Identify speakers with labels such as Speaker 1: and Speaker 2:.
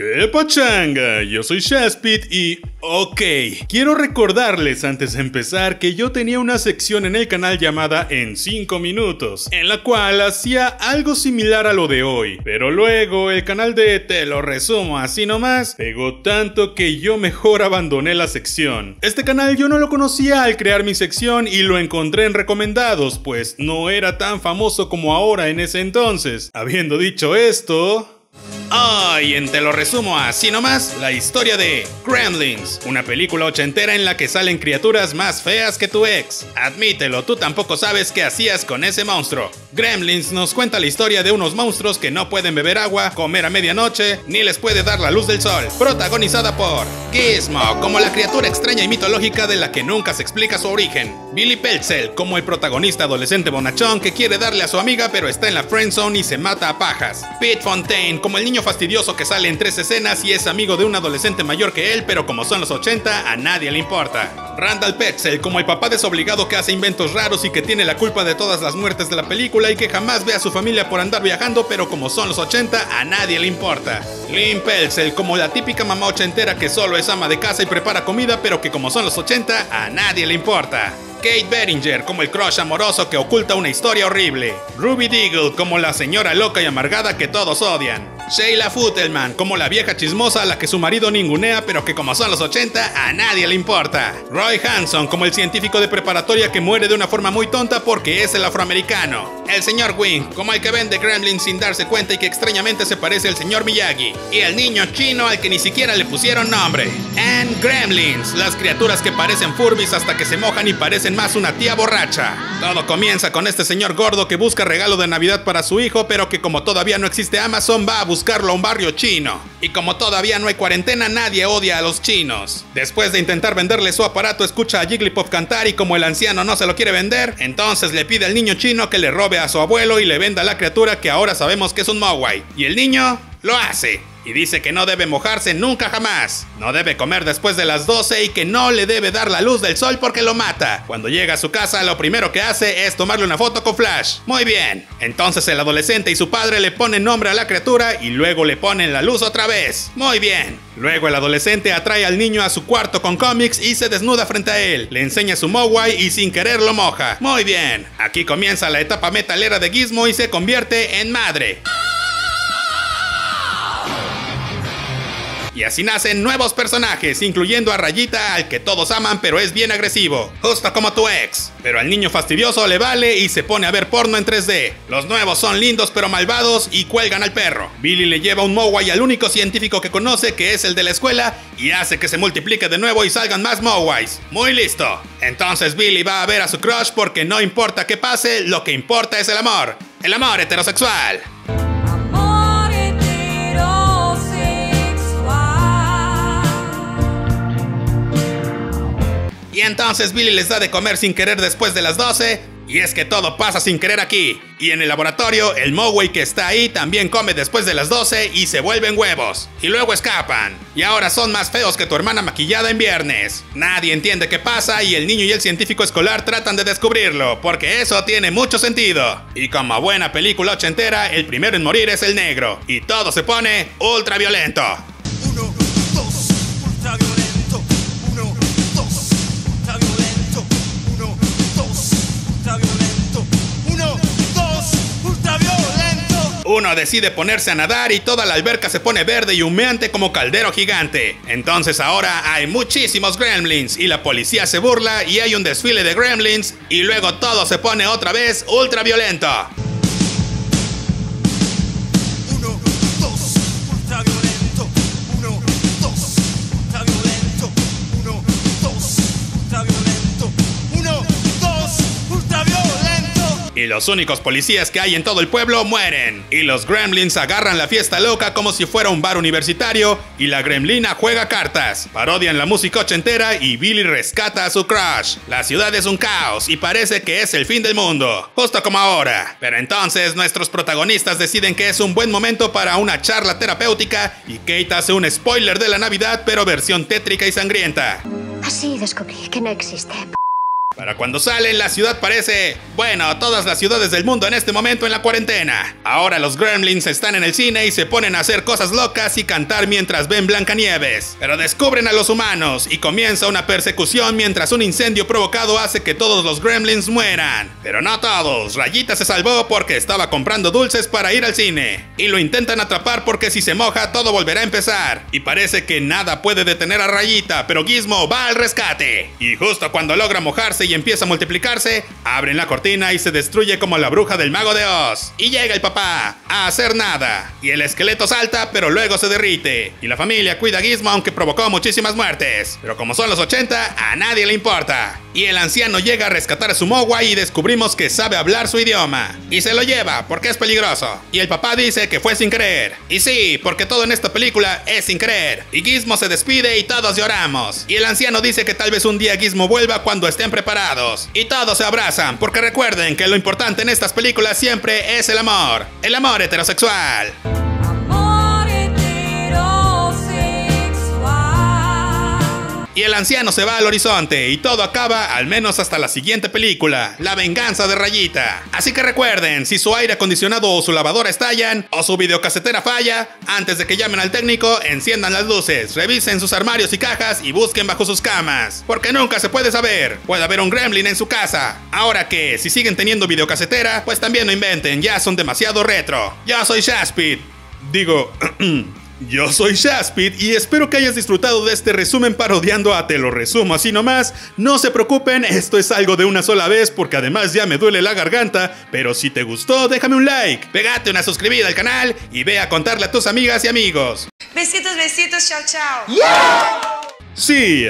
Speaker 1: ¡Qué pachanga! Yo soy Shaspit y... Ok, quiero recordarles antes de empezar que yo tenía una sección en el canal llamada En 5 minutos, en la cual hacía algo similar a lo de hoy, pero luego el canal de Te lo resumo así nomás pegó tanto que yo mejor abandoné la sección. Este canal yo no lo conocía al crear mi sección y lo encontré en recomendados, pues no era tan famoso como ahora en ese entonces. Habiendo dicho esto... Hoy en Te lo resumo así nomás, la historia de Gremlins, una película ochentera en la que salen criaturas más feas que tu ex. Admítelo, tú tampoco sabes qué hacías con ese monstruo. Gremlins nos cuenta la historia de unos monstruos que no pueden beber agua, comer a medianoche, ni les puede dar la luz del sol. Protagonizada por Gizmo, como la criatura extraña y mitológica de la que nunca se explica su origen. Billy Peltzel, como el protagonista adolescente bonachón que quiere darle a su amiga pero está en la friendzone y se mata a pajas. Pete Fontaine, como el niño fastidioso que sale en tres escenas y es amigo de un adolescente mayor que él, pero como son los 80, a nadie le importa. Randall Petzel, como el papá desobligado que hace inventos raros y que tiene la culpa de todas las muertes de la película y que jamás ve a su familia por andar viajando, pero como son los 80, a nadie le importa. Lynn Peltzel, como la típica mamá ochentera que solo es ama de casa y prepara comida, pero que como son los 80, a nadie le importa. Kate Beringer como el crush amoroso que oculta una historia horrible. Ruby Deagle como la señora loca y amargada que todos odian. Sheila Futtelman como la vieja chismosa a la que su marido ningunea pero que como son los 80 a nadie le importa. Roy Hanson como el científico de preparatoria que muere de una forma muy tonta porque es el afroamericano. El señor Wing como el que vende Gremlin sin darse cuenta y que extrañamente se parece al señor Miyagi. Y el niño chino al que ni siquiera le pusieron nombre. And Gremlins, las criaturas que parecen Furbis hasta que se mojan y parecen más una tía borracha. Todo comienza con este señor gordo que busca regalo de Navidad para su hijo pero que como todavía no existe Amazon va a buscar buscarlo a un barrio chino. Y como todavía no hay cuarentena, nadie odia a los chinos. Después de intentar venderle su aparato, escucha a Jigglypuff cantar y como el anciano no se lo quiere vender, entonces le pide al niño chino que le robe a su abuelo y le venda a la criatura que ahora sabemos que es un Mogwai. Y el niño lo hace y dice que no debe mojarse nunca jamás. No debe comer después de las 12 y que no le debe dar la luz del sol porque lo mata. Cuando llega a su casa lo primero que hace es tomarle una foto con Flash. Muy bien. Entonces el adolescente y su padre le ponen nombre a la criatura y luego le ponen la luz otra vez. Muy bien. Luego el adolescente atrae al niño a su cuarto con cómics y se desnuda frente a él. Le enseña su Mogwai y sin querer lo moja. Muy bien. Aquí comienza la etapa metalera de Gizmo y se convierte en madre. Y así nacen nuevos personajes, incluyendo a Rayita, al que todos aman pero es bien agresivo, justo como tu ex. Pero al niño fastidioso le vale y se pone a ver porno en 3D. Los nuevos son lindos pero malvados y cuelgan al perro. Billy le lleva un Mogwai al único científico que conoce, que es el de la escuela, y hace que se multiplique de nuevo y salgan más Mogwais. Muy listo. Entonces Billy va a ver a su crush porque no importa qué pase, lo que importa es el amor. El amor heterosexual. Y entonces Billy les da de comer sin querer después de las 12. Y es que todo pasa sin querer aquí. Y en el laboratorio, el Moway que está ahí también come después de las 12 y se vuelven huevos. Y luego escapan. Y ahora son más feos que tu hermana maquillada en viernes. Nadie entiende qué pasa y el niño y el científico escolar tratan de descubrirlo, porque eso tiene mucho sentido. Y como buena película ochentera, el primero en morir es el negro. Y todo se pone ultra Uno decide ponerse a nadar y toda la alberca se pone verde y humeante como caldero gigante. Entonces ahora hay muchísimos gremlins y la policía se burla y hay un desfile de gremlins y luego todo se pone otra vez ultra violento. Y los únicos policías que hay en todo el pueblo mueren. Y los gremlins agarran la fiesta loca como si fuera un bar universitario y la gremlina juega cartas. Parodian la música ochentera y Billy rescata a su crush. La ciudad es un caos y parece que es el fin del mundo. Justo como ahora. Pero entonces nuestros protagonistas deciden que es un buen momento para una charla terapéutica y Kate hace un spoiler de la Navidad pero versión tétrica y sangrienta.
Speaker 2: Así descubrí que no existe.
Speaker 1: Para cuando salen, la ciudad parece, bueno, todas las ciudades del mundo en este momento en la cuarentena. Ahora los gremlins están en el cine y se ponen a hacer cosas locas y cantar mientras ven Blancanieves. Pero descubren a los humanos y comienza una persecución mientras un incendio provocado hace que todos los gremlins mueran. Pero no todos, Rayita se salvó porque estaba comprando dulces para ir al cine. Y lo intentan atrapar porque si se moja todo volverá a empezar. Y parece que nada puede detener a Rayita, pero Gizmo va al rescate. Y justo cuando logra mojarse y empieza a multiplicarse, abren la cortina y se destruye como la bruja del mago de Oz. Y llega el papá a hacer nada. Y el esqueleto salta, pero luego se derrite. Y la familia cuida a Gizmo aunque provocó muchísimas muertes. Pero como son los 80, a nadie le importa. Y el anciano llega a rescatar a su mogwai y descubrimos que sabe hablar su idioma. Y se lo lleva porque es peligroso. Y el papá dice que fue sin querer. Y sí, porque todo en esta película es sin querer. Y Gizmo se despide y todos lloramos. Y el anciano dice que tal vez un día Gizmo vuelva cuando estén preparados. Y todos se abrazan porque recuerden que lo importante en estas películas siempre es el amor. El amor heterosexual. Y el anciano se va al horizonte y todo acaba al menos hasta la siguiente película, La venganza de Rayita. Así que recuerden, si su aire acondicionado o su lavadora estallan o su videocasetera falla, antes de que llamen al técnico, enciendan las luces, revisen sus armarios y cajas y busquen bajo sus camas. Porque nunca se puede saber, puede haber un gremlin en su casa. Ahora que, si siguen teniendo videocasetera, pues también no inventen, ya son demasiado retro. Yo soy Shaspid. Digo... Yo soy Shaspid y espero que hayas disfrutado de este resumen parodiando a Te lo resumo así nomás. No se preocupen, esto es algo de una sola vez porque además ya me duele la garganta, pero si te gustó déjame un like, pegate una suscribida al canal y ve a contarle a tus amigas y amigos.
Speaker 2: Besitos, besitos, chao, chao.
Speaker 1: Sí,